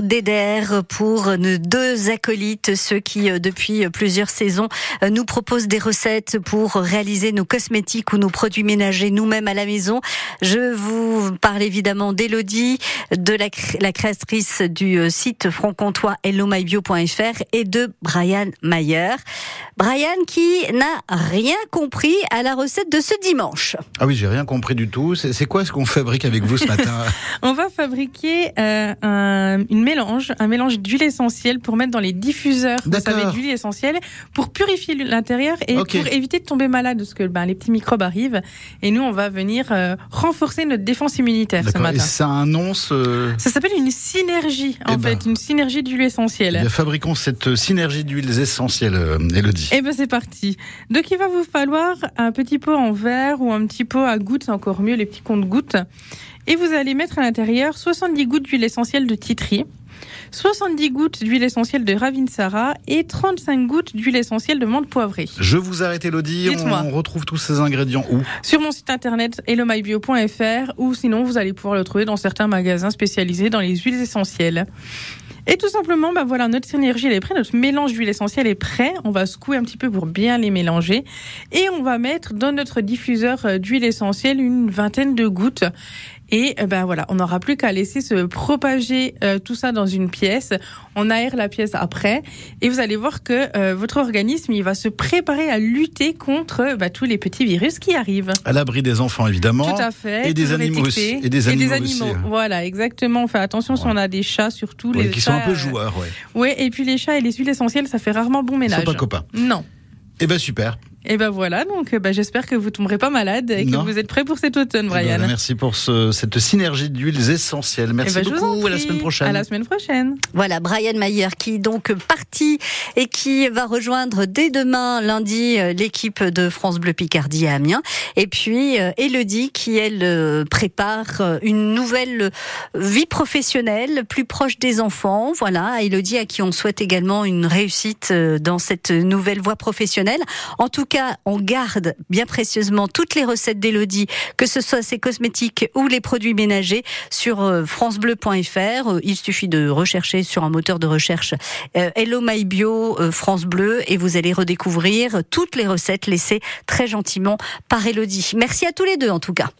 d'Eder pour nos deux acolytes, ceux qui euh, depuis plusieurs saisons euh, nous proposent des recettes pour réaliser nos cosmétiques ou nos produits ménagers nous-mêmes à la maison. Je vous parle évidemment d'Elodie, de la, la, créatrice du euh, site franc-comtois hellomybio.fr et de Brian Mayer. Brian qui n'a rien compris à la recette de ce dimanche. Ah oui, j'ai rien compris du tout. C'est quoi ce qu'on fabrique avec vous ce matin? On va fabriquer euh, un une mélange, un mélange d'huile essentielle pour mettre dans les diffuseurs, vous savez, d'huile essentielle, pour purifier l'intérieur et pour éviter de tomber malade, parce que ben, les petits microbes arrivent. Et nous, on va venir euh, renforcer notre défense immunitaire ce matin. Et ça a un nom Ça s'appelle une synergie, en eh ben. fait, une synergie d'huile essentielle. Eh fabriquons cette synergie d'huiles essentielles, euh, Elodie. Et eh ben c'est parti. Donc il va vous falloir un petit pot en verre ou un petit pot à gouttes, encore mieux, les petits comptes gouttes. Et vous allez mettre à l'intérieur 70 gouttes d'huile essentielle de titri, 70 gouttes d'huile essentielle de Ravinsara et 35 gouttes d'huile essentielle de menthe poivrée. Je vous arrête Elodie, on retrouve tous ces ingrédients où? Sur mon site internet hellomybio.fr ou sinon vous allez pouvoir le trouver dans certains magasins spécialisés dans les huiles essentielles. Et tout simplement, bah voilà, notre synergie elle est prête, notre mélange d'huile essentielle est prêt. On va secouer un petit peu pour bien les mélanger et on va mettre dans notre diffuseur euh, d'huile essentielle une vingtaine de gouttes. Et euh, ben voilà, on n'aura plus qu'à laisser se propager euh, tout ça dans une pièce. On aère la pièce après, et vous allez voir que votre organisme il va se préparer à lutter contre bah, tous les petits virus qui arrivent. À l'abri des enfants évidemment. Tout à fait. Et des animaux aussi. Et des animaux. Aussi. Voilà, exactement. On fait attention si on a des chats surtout. les qui sont un peu joueurs, ouais. Ouais, et puis les chats et les huiles essentielles, ça fait rarement bon ménage. Ils sont pas copains. Non. Eh ben super. Et ben voilà, donc ben, j'espère que vous tomberez pas malade et que vous êtes prêts pour cet automne, Brian. Eh ben, merci pour ce, cette synergie d'huiles essentielles. Merci eh ben, beaucoup. À la semaine prochaine. À la semaine prochaine. Voilà, Brian Mayer qui est donc parti et qui va rejoindre dès demain, lundi, euh, l'équipe de France Bleu Picardie à Amiens. Et puis euh, Elodie qui, elle, euh, prépare une nouvelle vie professionnelle plus proche des enfants. Voilà, Elodie à qui on souhaite également une réussite dans cette nouvelle voie professionnelle. En tout cas, on garde bien précieusement toutes les recettes d'Elodie, que ce soit ses cosmétiques ou les produits ménagers, sur euh, francebleu.fr. Euh, il suffit de rechercher sur un moteur de recherche euh, Hello My Bio France Bleu et vous allez redécouvrir toutes les recettes laissées très gentiment par Elodie. Merci à tous les deux en tout cas.